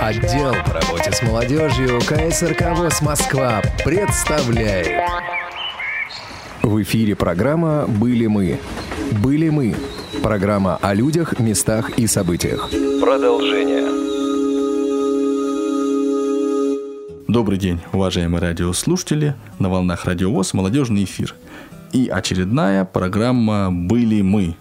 Отдел по работе с молодежью КСРК ВОЗ Москва представляет. В эфире программа «Были мы». «Были мы» – программа о людях, местах и событиях. Продолжение. Добрый день, уважаемые радиослушатели. На волнах радиовоз «Молодежный эфир». И очередная программа «Были мы».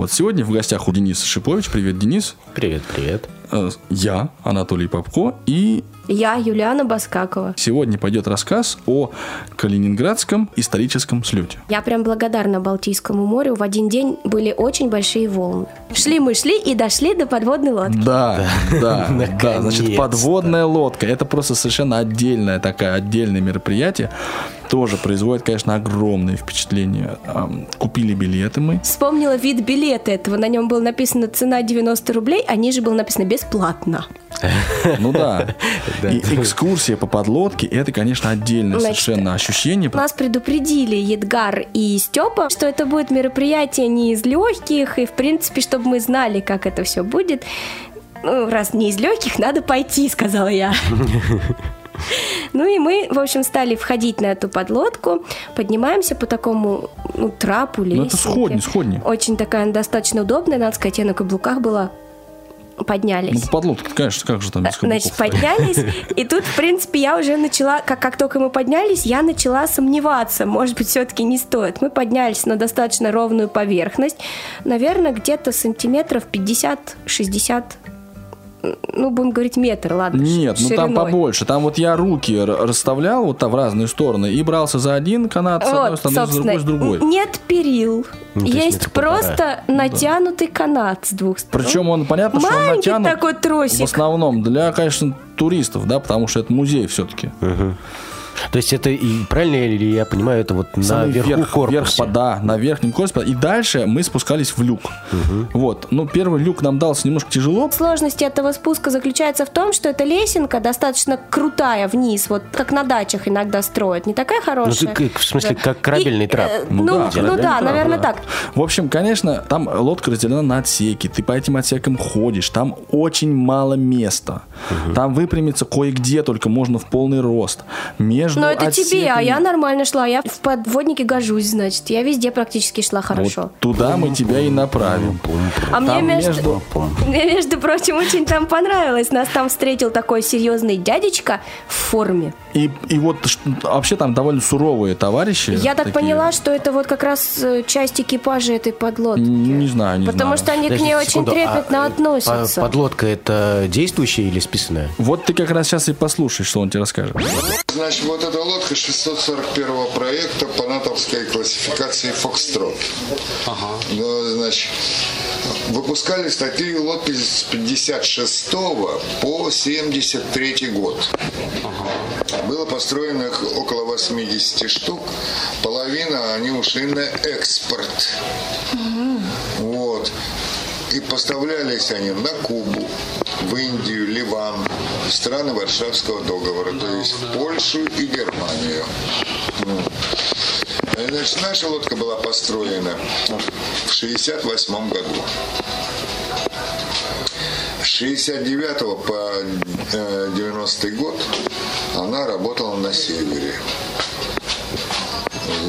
Вот сегодня в гостях у Дениса Шипович. Привет, Денис. Привет, привет. Э, Я, Анатолий Попко, и Я Юлиана Баскакова. сегодня пойдет рассказ о Калининградском историческом слете. Я прям благодарна Балтийскому морю. В один день были очень большие волны. Шли мы, шли и дошли до подводной лодки. Да, да, да. Значит, подводная лодка. Это просто совершенно отдельное такое отдельное мероприятие. Тоже производит, конечно, огромное впечатление. Купили билеты мы. Вспомнила вид билета этого. На нем было написано цена 90 рублей, а ниже было написано бесплатно. Ну да. И экскурсия по подлодке, это, конечно, отдельное Значит, совершенно ощущение. Нас предупредили Едгар и Степа, что это будет мероприятие не из легких, и в принципе, чтобы мы знали, как это все будет. Ну, раз не из легких, надо пойти, сказала я. Ну и мы, в общем, стали входить на эту подлодку, поднимаемся по такому ну, трапу, Ну, это лесенке. сходни, сходни. Очень такая достаточно удобная, надо сказать, я на каблуках была. Поднялись. Ну, подлодка, конечно, как же там без Значит, поднялись, и тут, в принципе, я уже начала, как, как только мы поднялись, я начала сомневаться, может быть, все-таки не стоит. Мы поднялись на достаточно ровную поверхность, наверное, где-то сантиметров 50-60, ну, будем говорить, метр, ладно, Нет, ну там шириной. побольше. Там вот я руки расставлял вот там в разные стороны и брался за один канат с одной Вот, стороны, с другой, с другой. нет перил, Ну, есть есть просто натянутый канат с двух сторон. Причем он, понятно, что он Маленький натянут такой тросик. в основном для, конечно, туристов, да, потому что это музей все-таки. То есть это и правильно ли я понимаю, это вот Самый наверху верх, корпуса? верх, да, на верхнем корпусе. И дальше мы спускались в люк. Вот. Ну, первый люк нам дался немножко тяжело. Сложность этого спуска заключается в том, что эта лесенка достаточно крутая вниз, вот как на дачах иногда строят, не такая Ну, хорошая. ты как- в смысле, Да. как корабельный И, трап. э, Ну Ну, да, ну да, трап, наверное, да. так. В общем, конечно, там лодка разделена на отсеки. Ты по этим отсекам ходишь. Там очень мало места. Там выпрямиться кое-где только можно в полный рост. Между Но это тебе, а отсеками- я нормально шла. Я в подводнике гожусь, значит. Я везде практически шла хорошо. Вот туда мы тебя и направим. А мне между... между- мне, между прочим, очень там понравилось. Нас там встретил такой серьезный дядечка в форме. И, и вот вообще там довольно суровые товарищи. Я так такие. поняла, что это вот как раз э, часть экипажа этой подлодки. Не знаю, не Потому знаю. что они к Подождите ней очень секунду, а, трепетно э, относятся. по- Подлодка это действующая или списанная? Вот ты как раз сейчас и послушай, что он тебе расскажет. Значит, вот эта лодка 641 проекта по натовской классификации «Фокстрот». Ну, значит, выпускались такие лодки с 56 по 73 год. Было построено их около 80 штук. Половина они ушли на экспорт. Вот. И поставлялись они на Кубу, в Индию, Ливан, в страны Варшавского договора, то есть в Польшу и Германию. Э, Значит, наша лодка была построена в 68 году. С 69 по э, 90 год она работала на севере.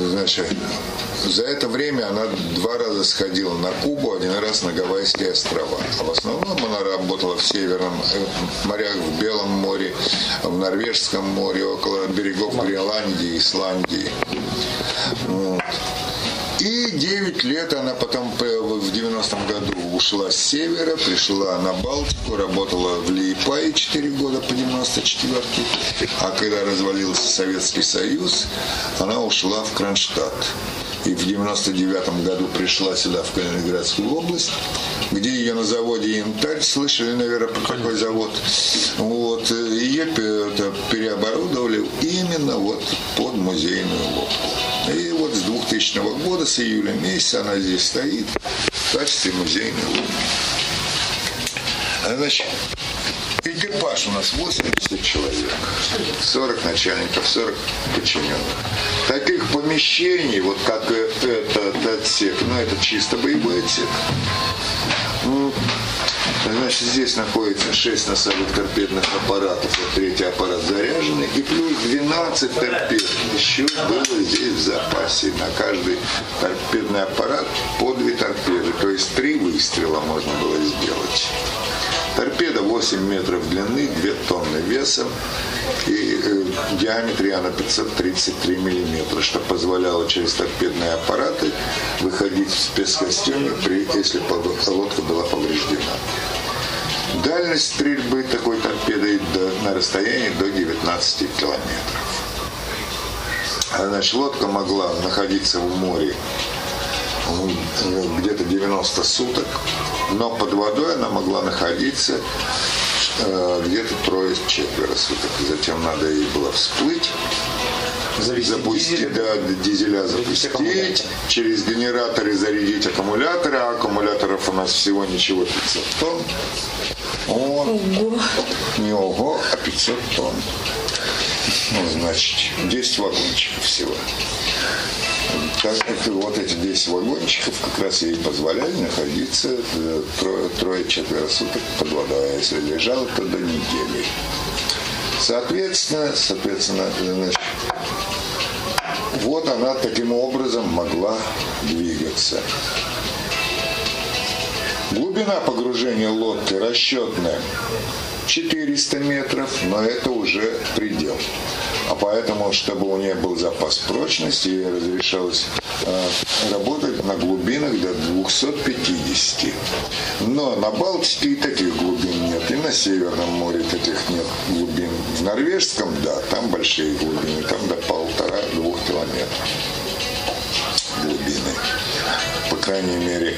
Значит, за это время она два раза сходила на Кубу, один раз на Гавайские острова. А в основном она работала в северном э, морях, в Белом море, в Норвежском море, около берегов Гренландии, Исландии. Вот. И 9 лет она потом п- в 90-м году ушла с севера, пришла на Балтику, работала в Лиепае 4 года по 94 А когда развалился Советский Союз, она ушла в Кронштадт. И в 99 году пришла сюда, в Калининградскую область, где ее на заводе «Янтарь», слышали, наверное, про такой завод, вот, ее переоборудовали именно вот под музейную лодку. И вот с 2000 года, с июля месяца она здесь стоит в качестве музейной лодки. А, Значит, экипаж у нас 80 человек, 40 начальников, 40 подчиненных. Таких помещений, вот как этот отсек, ну это чисто боевой отсек, м, Значит, здесь находится 6 носовых торпедных аппаратов, вот третий аппарат заряженный, и плюс 12 торпед еще было здесь в запасе. На каждый торпедный аппарат по две торпеды, то есть три выстрела можно было сделать. Торпеда 8 метров длины, 2 тонны весом и э, в она 533 миллиметра, что позволяло через торпедные аппараты выходить в спецкостюме, при, если лодка была повреждена. Дальность стрельбы такой торпедой до, на расстоянии до 19 километров. Значит, лодка могла находиться в море где-то 90 суток, но под водой она могла находиться э, где-то трое-четверо суток. Затем надо ей было всплыть, Завести запустить, дизель, да, дизеля запустить, через генераторы зарядить аккумуляторы, а аккумуляторов у нас всего ничего 500 тонн. Вот. Ого. Не ого, а 500 тонн. Ну, значит, 10 вагончиков всего как это, вот эти 10 вагончиков как раз ей позволяли находиться э, трое-четверо суток под водой, а если лежал, то до недели. Соответственно, соответственно, значит, вот она таким образом могла двигаться. Глубина погружения лодки расчетная 400 метров, но это уже предел. А поэтому, чтобы у нее был запас прочности, ей разрешалось э, работать на глубинах до 250. Но на Балтике и таких глубин нет, и на Северном море таких нет глубин. В Норвежском, да, там большие глубины, там до полтора-двух километров глубины. По крайней мере,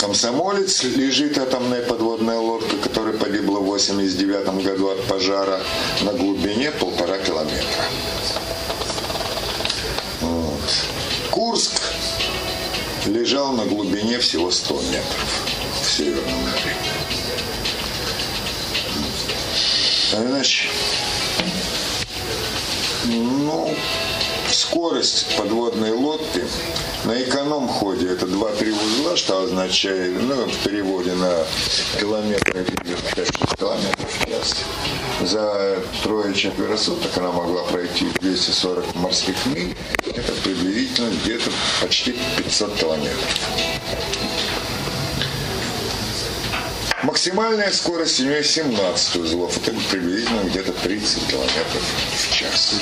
Комсомолец лежит атомная подводная лодка, которая погибла в 89 году от пожара на глубине полтора километра. Вот. Курск лежал на глубине всего 100 метров в Северном море. Значит, ну, скорость подводной лодки на эконом-ходе это 2-3 узла, что означает, ну, в переводе на километры, где-то 5-6 километров в час. За трое-четверо суток она могла пройти 240 морских миль. Это приблизительно где-то почти 500 километров. Максимальная скорость у нее 17 узлов. Это приблизительно 30 километров в час.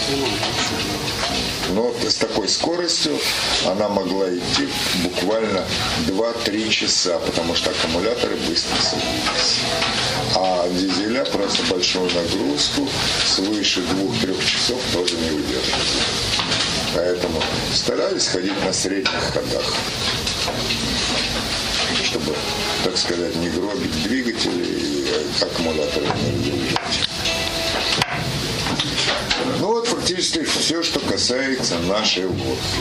Но с такой скоростью она могла идти буквально 2-3 часа, потому что аккумуляторы быстро садились. А дизеля просто большую нагрузку свыше 2-3 часов тоже не выдерживали. Поэтому старались ходить на средних ходах чтобы, так сказать, не гробить двигатели и аккумуляторы не разряжать. Ну вот фактически все, что касается нашей лодки.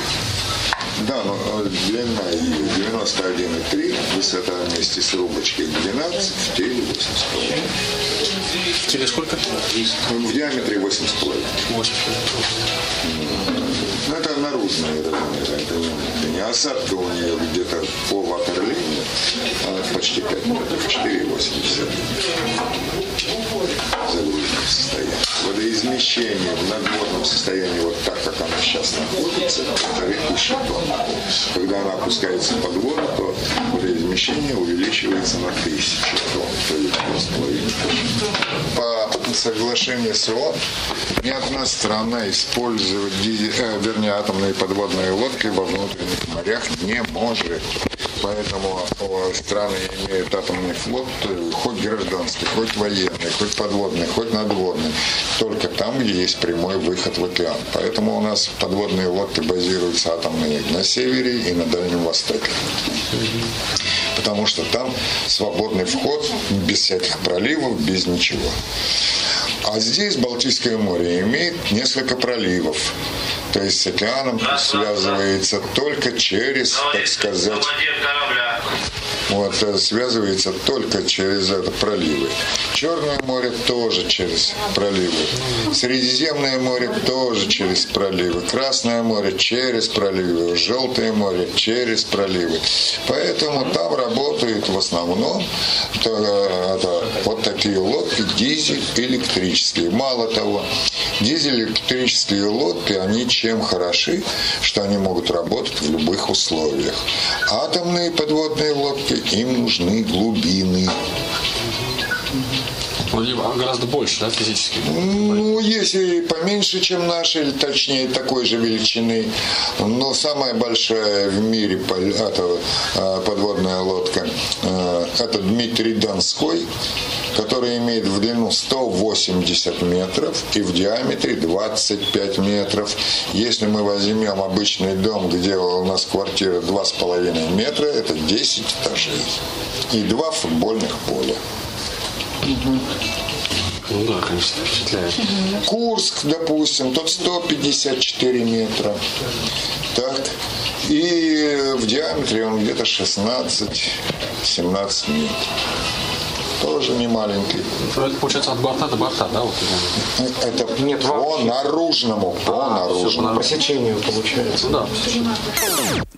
Да, но э, длина ее 91,3, высота вместе с рубочкой 12, в теле 8,5. В теле сколько? В диаметре 8,5. 8,5. Ну, это наружные размеры, это не осадка у нее где-то по ватерлинии, а почти 5 метров, 4,80 загруженное состояние. Водоизмещение в надводном состоянии, вот так, как она сейчас находится, полторы тысячи тонн. Когда она опускается под воду, то водоизмещение увеличивается на тысячу тонн, то есть 2,5 По соглашению с ООН ни одна страна использовать, э, вернее, атомные подводные лодки во внутренних морях не может. Поэтому страны имеют атомный флот, э, хоть гражданский, хоть военный, хоть подводный, хоть надводный, только там, есть прямой выход в океан. Поэтому у нас подводные лодки базируются атомные на севере и на Дальнем Востоке. Потому что там свободный вход, без всяких проливов, без ничего. А здесь Балтийское море имеет несколько проливов. То есть с океаном связывается только через, так сказать, вот, э, связывается только через это проливы. Черное море тоже через проливы. Средиземное море тоже через проливы. Красное море через проливы. Желтое море через проливы. Поэтому там работают в основном это, это, вот такие лодки, дизель, электрические. Мало того, дизель-электрические лодки, они чем хороши, что они могут работать в любых условиях. Атомные подводные лодки, им нужны глубины. Гораздо больше, да, физически? Ну, если поменьше, чем наши, или точнее такой же величины, но самая большая в мире а, подводная лодка, а, это Дмитрий Донской, который имеет в длину 180 метров и в диаметре 25 метров. Если мы возьмем обычный дом, где у нас квартира 2,5 метра, это 10 этажей и два футбольных поля. Ну да, конечно, впечатляет. Курск, допустим, тот 154 метра. Так. И в диаметре он где-то 16-17 метров тоже не маленький. Это получается от борта до борта, да? Вот, это Нет, по наружному, по а, наружному. По сечению получается. Да.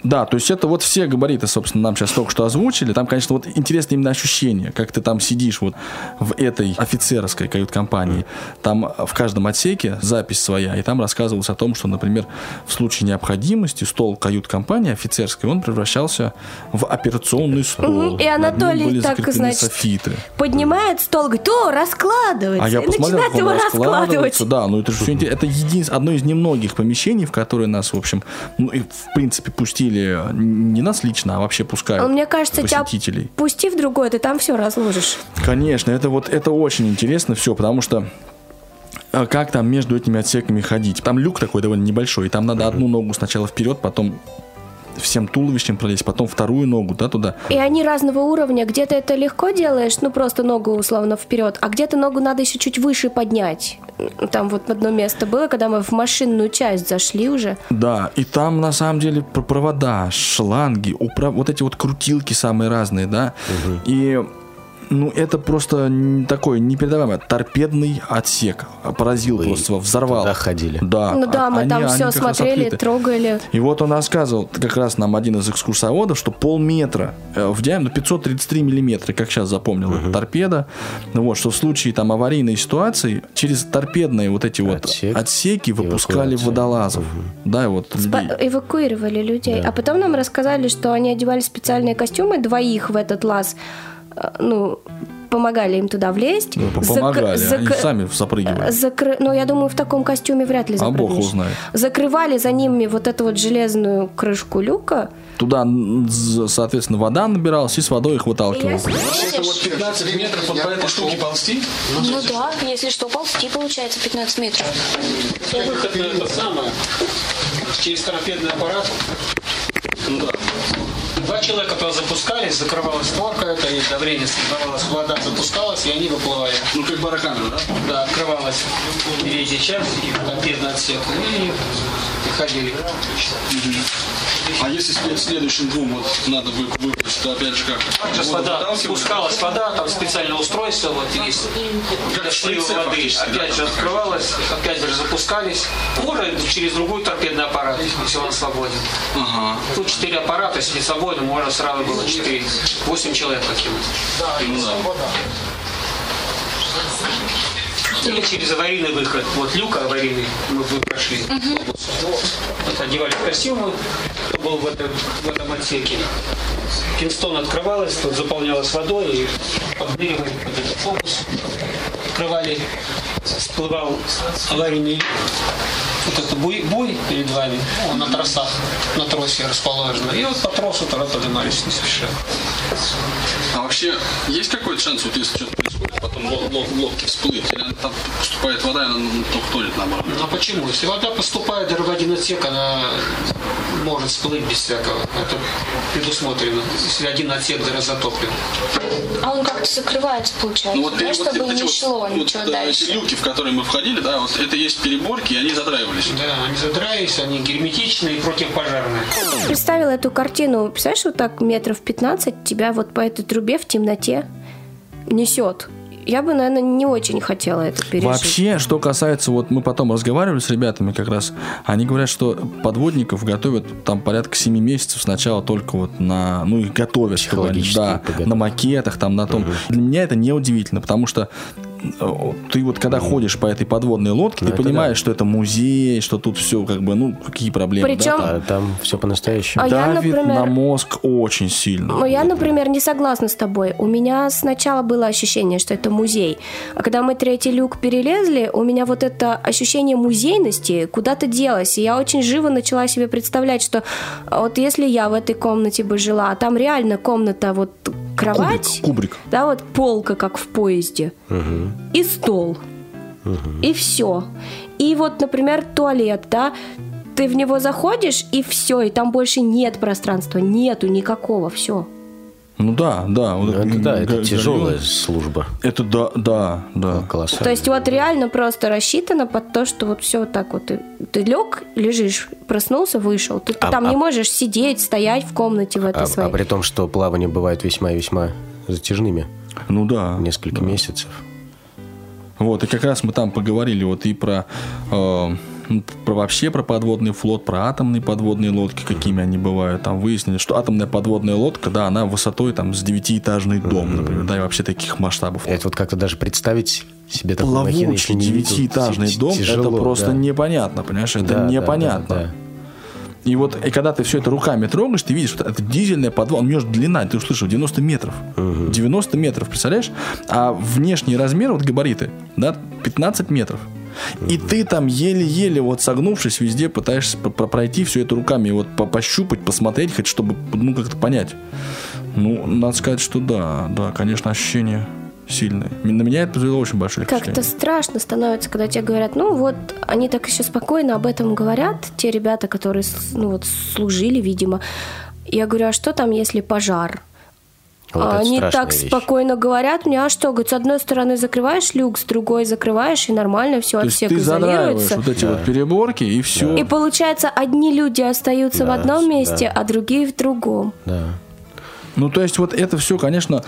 Да, то есть это вот все габариты, собственно, нам сейчас только что озвучили. Там, конечно, вот интересно именно ощущение, как ты там сидишь вот в этой офицерской кают-компании. Там в каждом отсеке запись своя, и там рассказывалось о том, что, например, в случае необходимости стол кают-компании офицерской, он превращался в операционный стол. Угу. И Анатолий так, значит, софиты поднимает стол, говорит, о, раскладывается. А я и посмотрел, начинает его раскладывать. Да, ну это же все интересно. Это един... одно из немногих помещений, в которые нас, в общем, ну и в принципе пустили не нас лично, а вообще пускают. Мне кажется, посетителей. тебя пусти в другое, ты там все разложишь. Конечно, это вот это очень интересно все, потому что а как там между этими отсеками ходить. Там люк такой довольно небольшой, и там надо одну ногу сначала вперед, потом всем туловищем пролезть, потом вторую ногу, да, туда. И они разного уровня. Где-то это легко делаешь, ну просто ногу условно вперед, а где-то ногу надо еще чуть выше поднять. Там вот одно место было, когда мы в машинную часть зашли уже. Да, и там на самом деле провода, шланги, управ... вот эти вот крутилки самые разные, да. Угу. И ну, это просто такой непередаваемый торпедный отсек. Поразил Вы просто, взорвал. Туда ходили. Да. Ну да, мы они, там все смотрели, трогали. И вот он рассказывал, как раз нам один из экскурсоводов, что полметра э, в диаметре 533 миллиметра, как сейчас запомнил, угу. торпеда. Ну вот, что в случае там аварийной ситуации через торпедные вот эти Отсек. вот отсеки выпускали Эвакуация. водолазов. Угу. Да, вот людей. Эвакуировали людей. Да. А потом нам рассказали, что они одевали специальные костюмы двоих в этот лаз ну, помогали им туда влезть. Ну, помогали, Зак... они сами запрыгивали. Закры... Ну, я думаю, в таком костюме вряд ли запрыгнешь. А бог узнает. Закрывали за ними вот эту вот железную крышку люка. Туда, соответственно, вода набиралась, и с водой их выталкивал. Это вот 15 метров вот по этой штуке ползти? Ну, ну да, если что, ползти получается 15 метров. Выход на это самое, через торпедный аппарат. Ну да. Два человека туда запускались, закрывалась створка это, и давление создавалось, вода запускалась, и они выплывали. Ну, как барокамера, да? Да, открывалась передняя часть, и торпедный отсек, и, ходили. А если следующим двум вот надо выпустить, то опять же как? Также вода, спускалась вода, там специальное устройство вот есть для слива воды. Опять же открывалась, опять же запускались. Уже через другой торпедный аппарат, если он свободен. Ага. Тут четыре аппарата, если свободен, можно сразу было четыре, восемь человек покинуть. Да, ну, да. Или через аварийный выход. Вот люк аварийный мы прошли. Угу. Вот, одевали костюмы, кто был в этом, в этом отсеке. Кинстон открывалась, тут заполнялась водой, и подберивали под этот фокус. Открывали, всплывал аварийный вот это буй, буй перед вами, ну, на тросах, на тросе расположено. И вот по тросу тогда поднимались не спеша. А вообще есть какой-то шанс, вот если что-то происходит, потом лод, лод, лодки всплыть, или там поступает вода, и она только тонет наоборот? Ну а почему? Если вода поступает в один отсек, она может всплыть без всякого. Это предусмотрено, если один отсек затоплен. А он как как-то закрывается, получается, Ну, да, чтобы не шло ничего вот, э, дальше. Эти люки, в которые мы входили, да, вот это есть переборки, и они задраивались. Да, они задраились, они герметичные и противопожарные. Представила эту картину. Представляешь, вот так метров 15 тебя вот по этой трубе в темноте несет. Я бы, наверное, не очень хотела это пережить. Вообще, что касается, вот мы потом разговаривали с ребятами как раз, они говорят, что подводников готовят там порядка 7 месяцев сначала только вот на, ну их готовят, чтобы они- да, на макетах, там на том. Для меня это не удивительно, потому что ты вот когда ходишь по этой подводной лодке, Ну, ты понимаешь, что это музей, что тут все как бы, ну, какие проблемы. да, Причем- там. А там все по-настоящему. А я, Давит например- на мозг очень сильно. Но я, например, не согласна с тобой. У меня сначала было ощущение, что это музей. А когда мы третий люк перелезли, у меня вот это ощущение музейности куда-то делось. И я очень живо начала себе представлять, что вот если я в этой комнате бы жила, а там реально комната, вот кровать, Кубрик, кубрик. да, вот полка, как в поезде, и стол, и все. И вот, например, туалет, да, ты в него заходишь, и все, и там больше нет пространства, нету никакого, все. Ну да, да. вот Ну, это да, это га- тяжелая гальон. служба. Это да, да, да. Колоссально. То есть вот реально просто рассчитано под то, что вот все вот так вот. Ты, ты лег, лежишь, проснулся, вышел. Ты, ты А- там а- не можешь сидеть, стоять в комнате в этой А, своей. а при том, что плавания бывают весьма и весьма затяжными. Ну да. Несколько месяцев. Вот, и как раз мы там поговорили вот и про, э, ну, про вообще про подводный флот, про атомные подводные лодки, какими они бывают. Там выяснили, что атомная подводная лодка, да, она высотой там с девятиэтажный дом, например, да, и вообще таких масштабов. Это вот как-то даже представить себе такую Плавучий девятиэтажный ти- дом, тяжело, это просто да. непонятно, понимаешь, это Да, да, непонятно. да, да. И вот, и когда ты все это руками трогаешь, ты видишь, что это дизельная подвал, у нее же длина, ты услышал, 90 метров. 90 метров, представляешь? А внешний размер, вот габариты, да, 15 метров. И ты там еле-еле, вот согнувшись, везде пытаешься про- про- пройти все это руками, вот по- пощупать, посмотреть, хоть чтобы, ну, как-то понять. Ну, надо сказать, что да, да, конечно, ощущение сильное. На меня это произвело очень большое Как-то впечатление. страшно становится, когда тебе говорят, ну вот, они так еще спокойно об этом говорят, те ребята, которые, ну вот, служили, видимо. Я говорю, а что там, если пожар? Вот А они так вещь. спокойно говорят мне, а что, говорит, с одной стороны закрываешь люк, с другой закрываешь, и нормально все То от всех ты изолируется. вот эти вот переборки, и все. И получается, одни люди остаются в Да, одном да. месте, а другие в другом. Да. Ну, то есть, вот это все, конечно,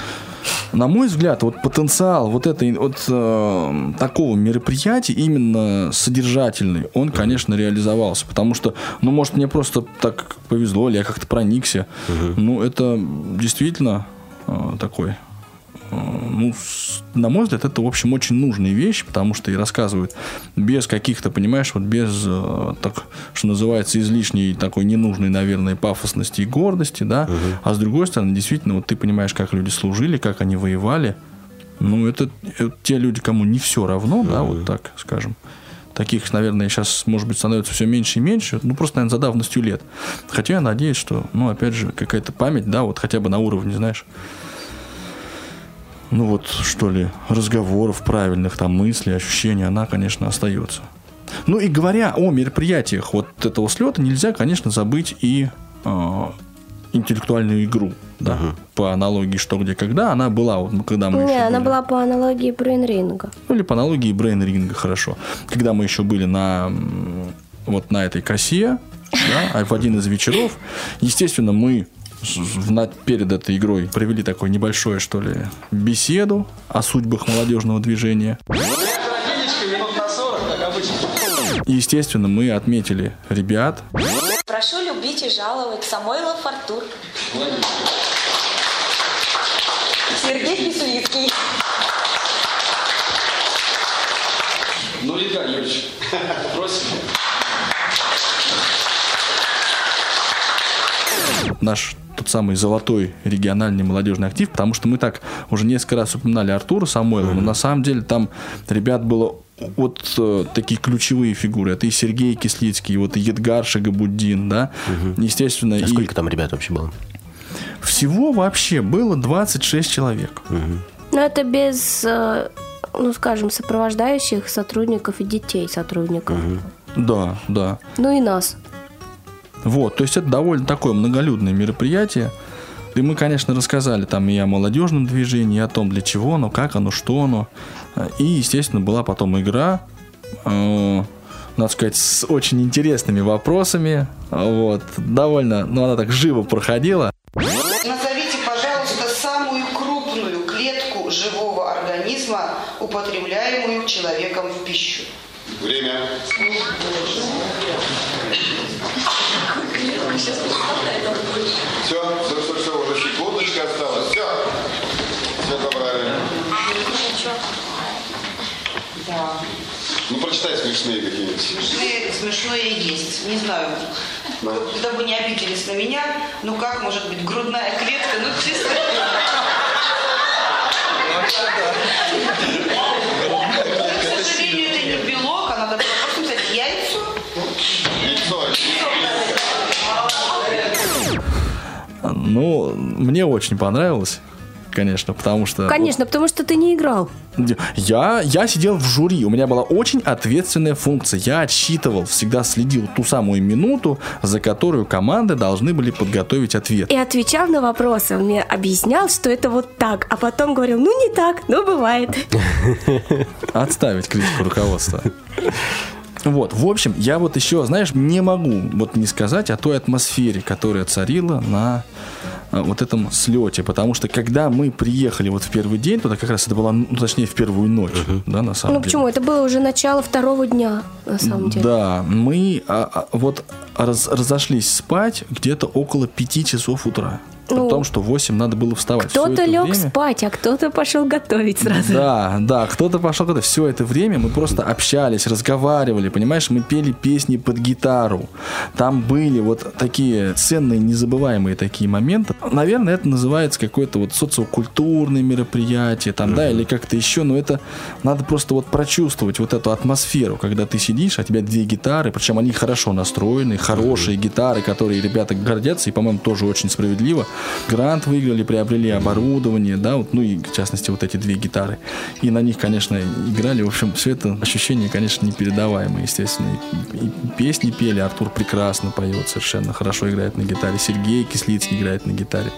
на мой взгляд, вот потенциал вот этой вот э, такого мероприятия, именно содержательный, он, конечно, реализовался. Потому что, ну, может, мне просто так повезло, или я как-то проникся. Ну, это действительно э, такой ну, на мой взгляд, это, в общем, очень нужная вещь, потому что и рассказывают без каких-то, понимаешь, вот без, э, так, что называется, излишней такой ненужной, наверное, пафосности и гордости, да, а с другой стороны, действительно, вот ты понимаешь, как люди служили, как они воевали, ну, это, это те люди, кому не все равно, да, вот так скажем. Таких, наверное, сейчас, может быть, становится все меньше и меньше. Ну, просто, наверное, за давностью лет. Хотя я надеюсь, что, ну, опять же, какая-то память, да, вот хотя бы на уровне, знаешь, ну вот, что ли, разговоров правильных, там, мыслей, ощущений, она, конечно, остается. Ну и говоря о мероприятиях вот этого слета, нельзя, конечно, забыть и э, интеллектуальную игру, да, по аналогии «Что, где, когда». Она была, вот, ну, когда мы Не, еще она были- была по аналогии брейн-ринга. ну, или по аналогии Брейн Ринга, хорошо. Когда мы еще были на вот на этой косе, да, а в один из вечеров, естественно, мы перед этой игрой провели такое небольшое, что ли, беседу о судьбах молодежного движения. И, естественно, мы отметили ребят, Прошу любить и жаловать Самойлов Артур. Сергей Писулицкий. Ну, Илья Юрьевич, просим. Наш тот самый золотой региональный молодежный актив, потому что мы так уже несколько раз упоминали Артура Самойлова, но на самом деле там ребят было вот э, такие ключевые фигуры. Это и Сергей Кислицкий, и вот и Едгар Шагабуддин, да, естественно. А и сколько там ребят вообще было? Всего вообще было 26 человек. Но это без, э, ну, скажем, сопровождающих сотрудников и детей сотрудников. Да, да. Ну и нас. Вот, то есть это довольно такое многолюдное мероприятие. И мы, конечно, рассказали там и о молодежном движении, и о том, для чего оно, как оно, что оно. И, естественно, была потом игра, э, надо сказать, с очень интересными вопросами. Вот, довольно, ну, она так живо проходила. Назовите, пожалуйста, самую крупную клетку живого организма, употребляемую человеком в пищу. Время. Все, все, все, все, уже секундочка осталась. Все. Все забрали. Да. Ну, прочитай смешные какие-нибудь. Смешные, смешное есть. Не знаю, Да. дабы не обиделись на меня, ну как может быть грудная клетка, ну чисто... Ну, мне очень понравилось, конечно, потому что... Конечно, потому что ты не играл. Я, я сидел в жюри, у меня была очень ответственная функция. Я отсчитывал, всегда следил ту самую минуту, за которую команды должны были подготовить ответ. И отвечал на вопросы. Он мне объяснял, что это вот так. А потом говорил, ну не так, ну бывает. Отставить критику руководства. Вот, в общем, я вот еще, знаешь, не могу вот не сказать о той атмосфере, которая царила на а, вот этом слете, потому что когда мы приехали вот в первый день, туда как раз это была, ну, точнее, в первую ночь, да, на самом Ну деле. почему? Это было уже начало второго дня, на самом деле. Да, мы а, а, вот раз- разошлись спать где-то около пяти часов утра. При Ну, том, что в 8 надо было вставать. Кто-то лег время- спать, а кто-то пошел готовить сразу. Да, да, кто-то пошел, когда все это время мы просто общались, разговаривали, понимаешь, мы пели песни под гитару. Там были вот такие ценные, незабываемые такие моменты. Наверное, это называется какое-то вот социокультурное мероприятие, там, да, или как-то еще, но это надо просто вот прочувствовать вот эту атмосферу, когда ты сидишь, а у тебя две гитары, причем они хорошо настроены, хорошие гитары, которые ребята гордятся, и, по-моему, тоже очень справедливо. Грант выиграли, приобрели оборудование, да, вот, ну и, в частности, вот эти две гитары. И на них, конечно, играли. В общем, все это ощущение, конечно, непередаваемое, естественно. И, и песни пели, Артур прекрасно поет, совершенно хорошо играет на гитаре. Сергей Кислицкий играет на гитаре.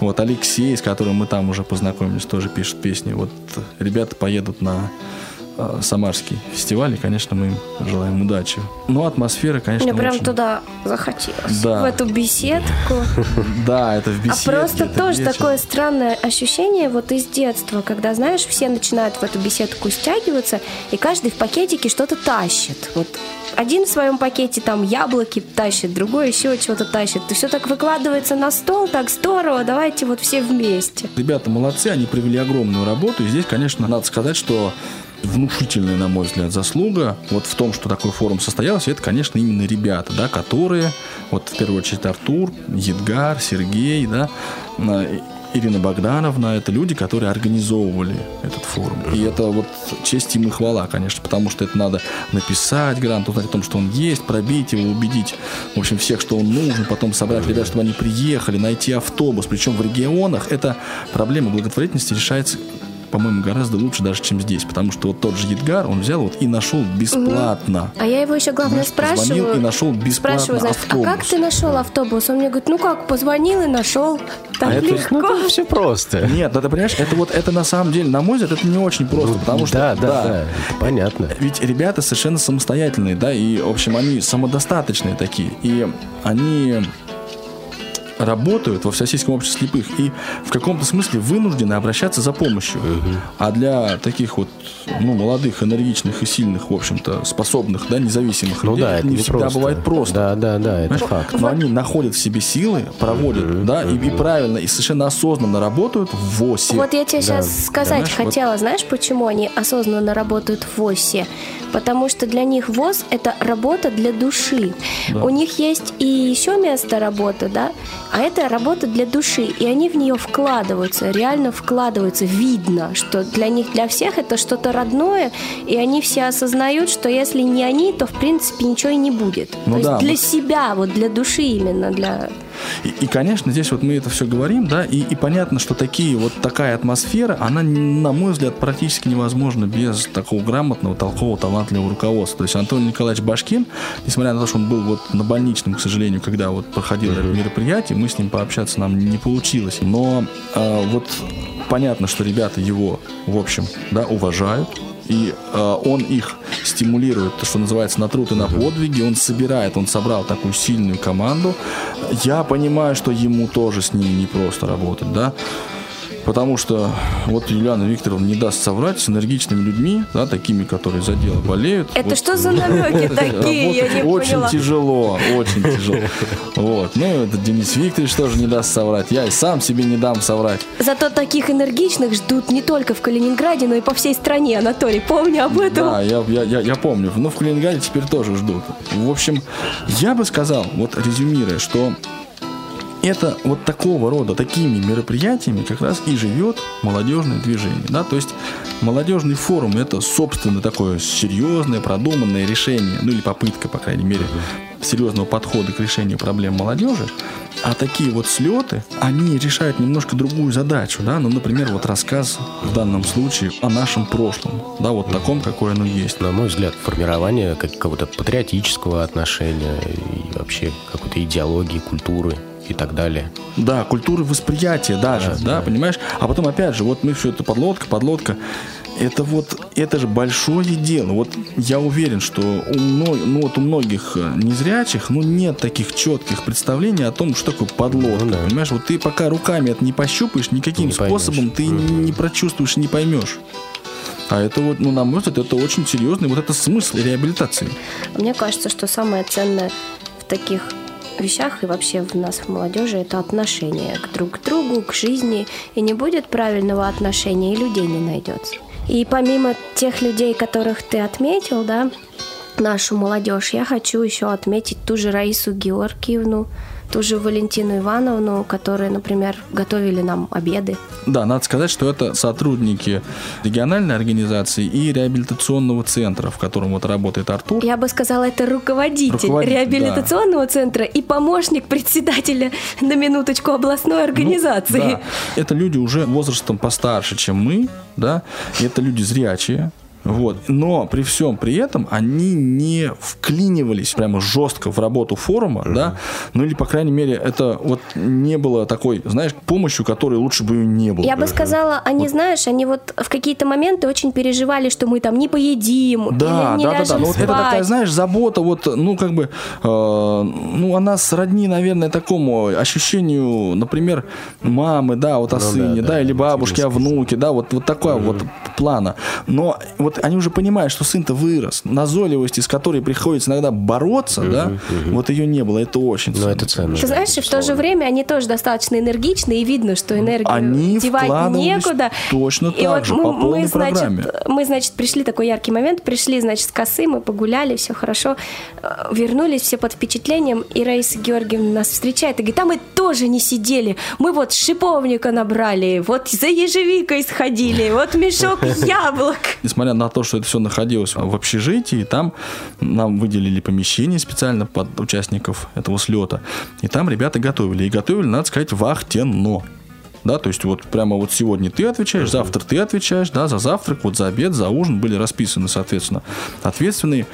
Вот Алексей, с которым мы там уже познакомились, тоже пишет песни. Вот ребята поедут на Самарский фестиваль, и, конечно, мы им желаем удачи. Но атмосфера, конечно, Мне прям очень- туда захотелось. Да. В эту беседку. Да, это в А беседке. просто это тоже такое странное ощущение вот из детства, когда, знаешь, все начинают в эту беседку стягиваться, и каждый в пакетике что-то тащит. Вот один в своем пакете там яблоки тащит, другой еще чего-то тащит. И все так выкладывается на стол, так здорово, давайте вот все вместе. Ребята молодцы, они провели огромную работу. И здесь, конечно, надо сказать, что внушительная, на мой взгляд, заслуга вот в том, что такой форум состоялся, это, конечно, именно ребята, да, которые, вот в первую очередь Артур, Едгар, Сергей, да, Ирина Богдановна, это люди, которые организовывали этот форум. И это вот честь им и хвала, конечно, потому что это надо написать грант, узнать о том, что он есть, пробить его, убедить, в общем, всех, что он нужен, потом собрать ребят, чтобы они приехали, найти автобус. Причем в регионах эта проблема благотворительности решается по-моему, гораздо лучше даже, чем здесь. Потому что вот тот же Едгар, он взял вот и нашел бесплатно. А я его еще, главное, Знаешь, позвонил спрашиваю. и нашел бесплатно спрашиваю, значит, автобус. а как ты нашел автобус? Он мне говорит, ну как, позвонил и нашел. Так А это, легко. ну, это все просто. Нет, ну ты понимаешь, это вот это на самом деле, на мой взгляд, это не очень просто, потому что да, да, да, это понятно. Ведь ребята совершенно самостоятельные, да, и, в общем, они самодостаточные такие, и они работают во Всероссийском обществе слепых и в каком-то смысле вынуждены обращаться за помощью. А для таких вот ну, молодых, энергичных и сильных, в общем-то, способных, да, независимых Ну людей, да, это не не всегда просто. бывает просто. Да, да, да, это Понимаешь? факт. Но они находят в себе силы, проводят, да, и, и правильно, и совершенно осознанно работают в ВОСе. Вот я тебе Да, сейчас сказать понимаешь, вот- хотела, знаешь, почему они осознанно работают в ВОЗе? Потому что для них ВОЗ – это работа для души. У них есть и еще место работы, да, а это работа для души, и они в нее вкладываются, реально вкладываются. Видно, что для них, для всех это что-то родное, и они все осознают, что если не они, то в принципе ничего и не будет. Ну то да, есть для мы- себя, вот для души именно, для И, и, конечно, здесь вот мы это все говорим, да, и, и понятно, что такие вот такая атмосфера, она, на мой взгляд, практически невозможна без такого грамотного, толкового, талантливого руководства. То есть Антоний Николаевич Башкин, несмотря на то, что он был вот на больничном, к сожалению, когда вот проходило это мероприятие, мы с ним пообщаться нам не получилось. Но э, вот понятно, что ребята его, в общем, да, уважают, и э, он их стимулирует, то, что называется, на труд и на подвиги, он собирает, он собрал такую сильную команду. Я понимаю, что ему тоже с ними не просто работать, да, Потому что вот Юлиана Викторовна не даст соврать с энергичными людьми, да, такими, которые за дело болеют. Это вот, что за намеки такие? Я не Очень поняла. тяжело, очень тяжело. Вот. Ну, это Денис Викторович тоже не даст соврать. Я и сам себе не дам соврать. Зато таких энергичных ждут не только в Калининграде, но и по всей стране, Анатолий. Помни об этом. Да, я, я, я, я помню. Но в Калининграде теперь тоже ждут. В общем, я бы сказал, вот резюмируя, что это вот такого рода, такими мероприятиями как раз и живет молодежное движение. Да? То есть молодежный форум это, собственно, такое серьезное, продуманное решение, ну или попытка, по крайней мере, серьезного подхода к решению проблем молодежи. А такие вот слеты, они решают немножко другую задачу, да, ну, например, вот рассказ в данном случае о нашем прошлом, да, вот таком, какое оно есть. На мой взгляд, формирование какого-то патриотического отношения и вообще какой-то идеологии, культуры и так далее. Да, культуры восприятия даже, да, да, да, понимаешь? А потом опять же, вот мы все это подлодка, подлодка. Это вот, это же большое дело. Вот я уверен, что у, мно- ну, вот у многих незрячих, ну, нет таких четких представлений о том, что такое подлодка. Ну, да. Понимаешь, вот ты пока руками это не пощупаешь, никаким не способом ты mm-hmm. не прочувствуешь, не поймешь. А это вот, ну, на мой взгляд, это очень серьезный вот это смысл реабилитации. Мне кажется, что самое ценное в таких вещах и вообще в нас, в молодежи, это отношение к друг к другу, к жизни. И не будет правильного отношения, и людей не найдется. И помимо тех людей, которых ты отметил, да, нашу молодежь, я хочу еще отметить ту же Раису Георгиевну, ту же Валентину Ивановну, которые, например, готовили нам обеды. Да, надо сказать, что это сотрудники региональной организации и реабилитационного центра, в котором вот работает Артур. Я бы сказала, это руководитель, руководитель реабилитационного да. центра и помощник председателя на минуточку областной организации. Ну, да. Это люди уже возрастом постарше, чем мы, да, и это люди зрячие, вот. Но при всем при этом они не вклинивались прямо жестко в работу форума, uh-huh. да, ну или, по крайней мере, это вот не было такой, знаешь, помощью, которой лучше бы не было. Я бы сказала, они, вот. знаешь, они вот в какие-то моменты очень переживали, что мы там не поедим, да, или не да, ляжем да, да. Ну, вот это такая, знаешь, забота, вот, ну, как бы, э, ну, она сродни, наверное, такому ощущению, например, мамы, да, вот о ну, сыне, да, да, да, или бабушки о внуке, да, вот, вот такое uh-huh. вот плана. Но вот они уже понимают, что сын-то вырос. Назойливости, с которой приходится иногда бороться, угу, да, угу. вот ее не было. Это очень Но это ценно. Ты знаешь, в то же время они тоже достаточно энергичны, и видно, что энергию они девать некуда. Точно и так вот же, мы, по полной мы, значит, программе. Мы, значит, пришли, такой яркий момент, пришли, значит, с косы, мы погуляли, все хорошо, э, вернулись все под впечатлением, и Раиса Георгиевна нас встречает и говорит, а мы тоже не сидели, мы вот шиповника набрали, вот за ежевикой сходили, вот мешок яблок. Несмотря на то, что это все находилось в общежитии, там нам выделили помещение специально под участников этого слета, и там ребята готовили. И готовили, надо сказать, вахтенно да, то есть вот прямо вот сегодня ты отвечаешь, завтра ты отвечаешь, да, за завтрак, вот за обед, за ужин были расписаны, соответственно, ответственные.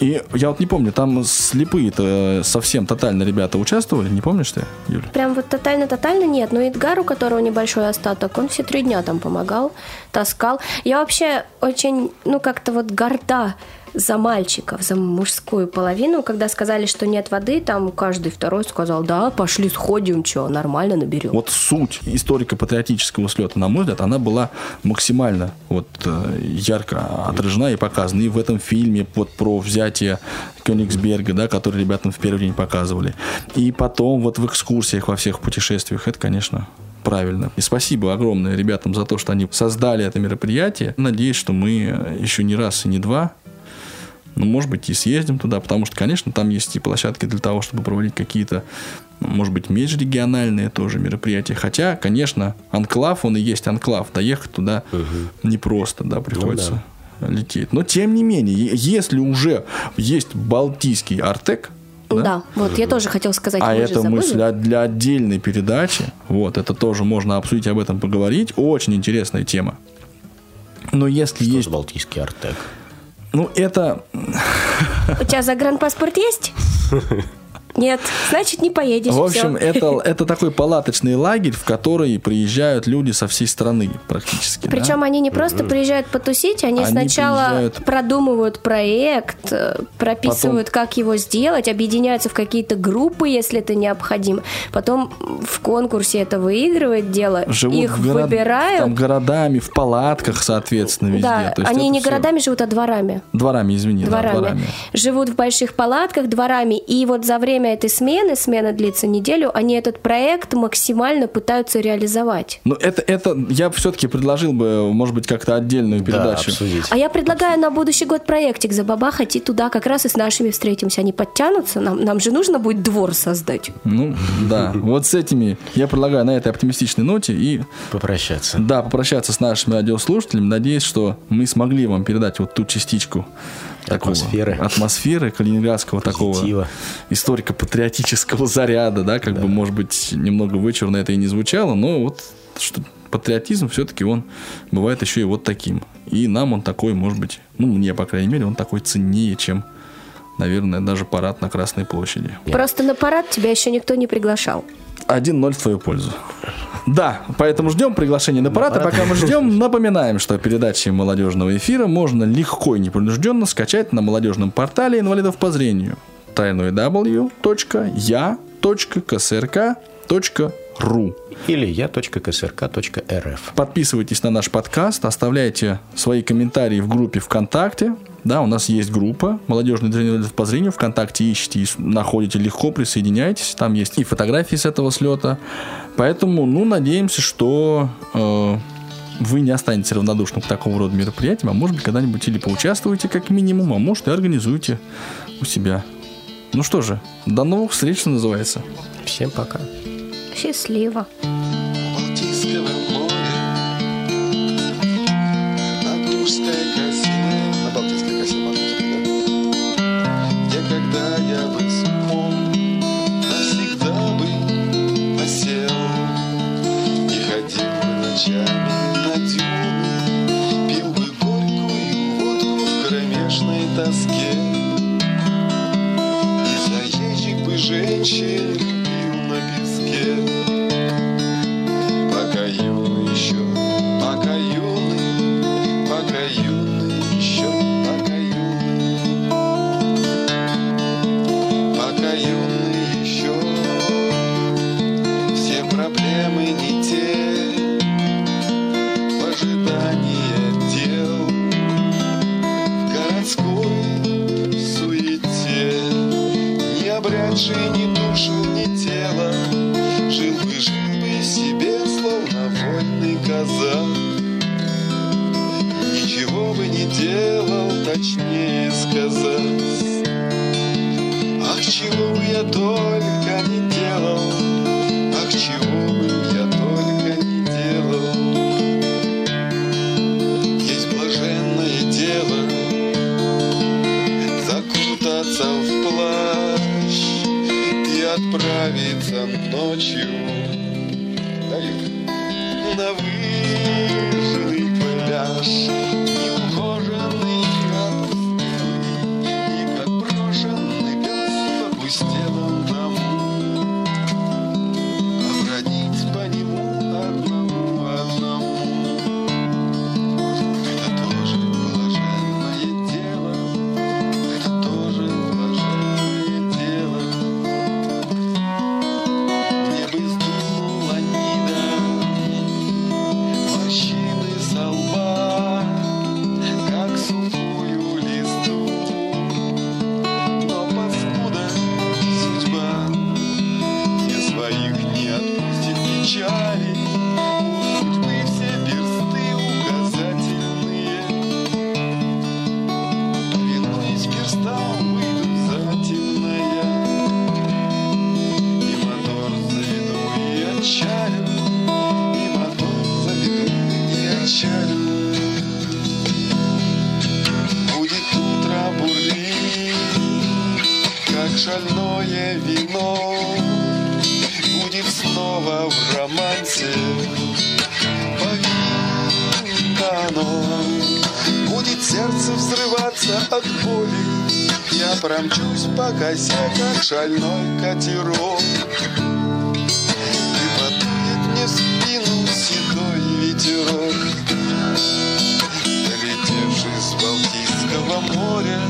И я вот не помню, там слепые-то совсем тотально ребята участвовали, не помнишь ты, Юля? Прям вот тотально-тотально нет, но Эдгар, у которого небольшой остаток, он все три дня там помогал, таскал. Я вообще очень, ну, как-то вот горда за мальчиков, за мужскую половину, когда сказали, что нет воды, там каждый второй сказал, да, пошли сходим, что, нормально наберем. Вот суть историко-патриотического слета, на мой взгляд, она была максимально вот э, ярко отражена и показана. И в этом фильме вот про взятие Кёнигсберга, да, который ребятам в первый день показывали. И потом вот в экскурсиях во всех путешествиях. Это, конечно, правильно. И спасибо огромное ребятам за то, что они создали это мероприятие. Надеюсь, что мы еще не раз и не два ну, может быть, и съездим туда, потому что, конечно, там есть и площадки для того, чтобы проводить какие-то, может быть, межрегиональные тоже мероприятия. Хотя, конечно, анклав, он и есть анклав. Доехать туда угу. непросто, да, приходится ну, да. лететь. Но, тем не менее, если уже есть Балтийский Артек, Да, вот я тоже хотел сказать, А это мысль для отдельной передачи. Вот, это тоже можно обсудить, об этом поговорить. Очень интересная тема. Но если Что есть... балтийский артек? Ну, это... У тебя загранпаспорт есть? Нет, значит не поедешь. В общем, всё. это, это такой палаточный лагерь, в который приезжают люди со всей страны практически. да? Причем они не просто приезжают потусить, они, Они сначала приезжают- продумывают проект, э, прописывают, как его сделать, объединяются в какие-то группы, если это необходимо. Потом в конкурсе это выигрывает дело, живут их в город- выбирают. там городами, в палатках, соответственно, везде. да, они не всё- городами живут, а дворами. Дворами, извини, да, дворами. дворами. Живут в больших палатках дворами. И вот за время этой смены, смена длится неделю, они этот проект максимально пытаются реализовать. Ну, это, это я все-таки предложил бы, может быть, как-то отдельную Да, передачу. обсудить. А я предлагаю на будущий год проектик забабахать и туда как раз и с нашими встретимся. Они подтянутся, нам, нам же нужно будет двор создать. Ну, да. Вот с этими я предлагаю на этой оптимистичной ноте и, Попрощаться. да, попрощаться с нашими радиослушателями. Надеюсь, что мы смогли вам передать вот ту частичку такого Атмосферы. атмосферы калининградского такого Позитива. историко-патриотического заряда, да, как бы, может быть, немного вычурно это и не звучало, но вот что патриотизм все-таки он бывает еще и вот таким. И нам он такой, может быть, ну, мне, по крайней мере, он такой ценнее, чем, наверное, даже парад на Красной площади. Просто на парад тебя еще никто не приглашал. 1-0 в твою пользу. Да, поэтому ждем приглашения на парад. А пока мы ждем, напоминаем, что передачи молодежного эфира можно легко и непринужденно скачать на молодежном портале инвалидов по зрению www.я.ксрк.ру Или я.ксрк.рф. Подписывайтесь на наш подкаст, оставляйте свои комментарии в группе ВКонтакте. Да, у нас есть группа «Молодежный тренер по зрению». ВКонтакте ищите и находите легко, присоединяйтесь. Там есть и фотографии с этого слета. Поэтому, ну, надеемся, что э, вы не останетесь равнодушным к такого рода мероприятиям, а может быть, когда-нибудь или поучаствуете как минимум, а может и организуете у себя. Ну что же, до новых встреч, что называется. Всем пока. Счастливо. Бы не обрядший ни душу, ни тело, жил бы, жил бы себе, словно вольный казак. Ничего бы не делал, точнее сказать. Ах, чего бы я только не делал, ах, чего бы я отправиться ночью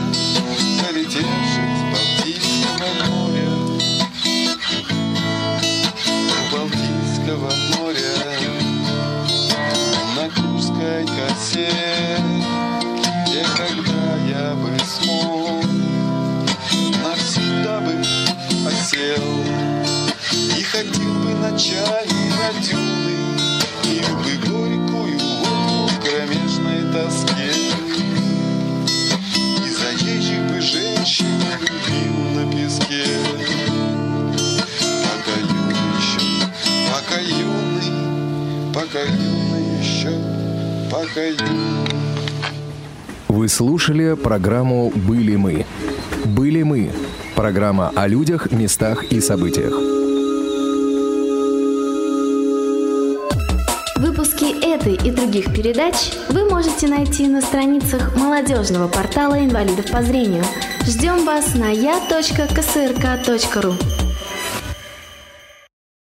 моря Долетевший с Балтийского моря. Балтийского моря. На Курской косе. Где когда я бы смог Навсегда бы осел. И ходил бы ночами на пока юный еще, пока юный Вы слушали программу «Были мы». «Были мы» – программа о людях, местах и событиях. Выпуски этой и других передач вы можете найти на страницах молодежного портала инвалидов по зрению. Ждем вас на я.ксрк.ру.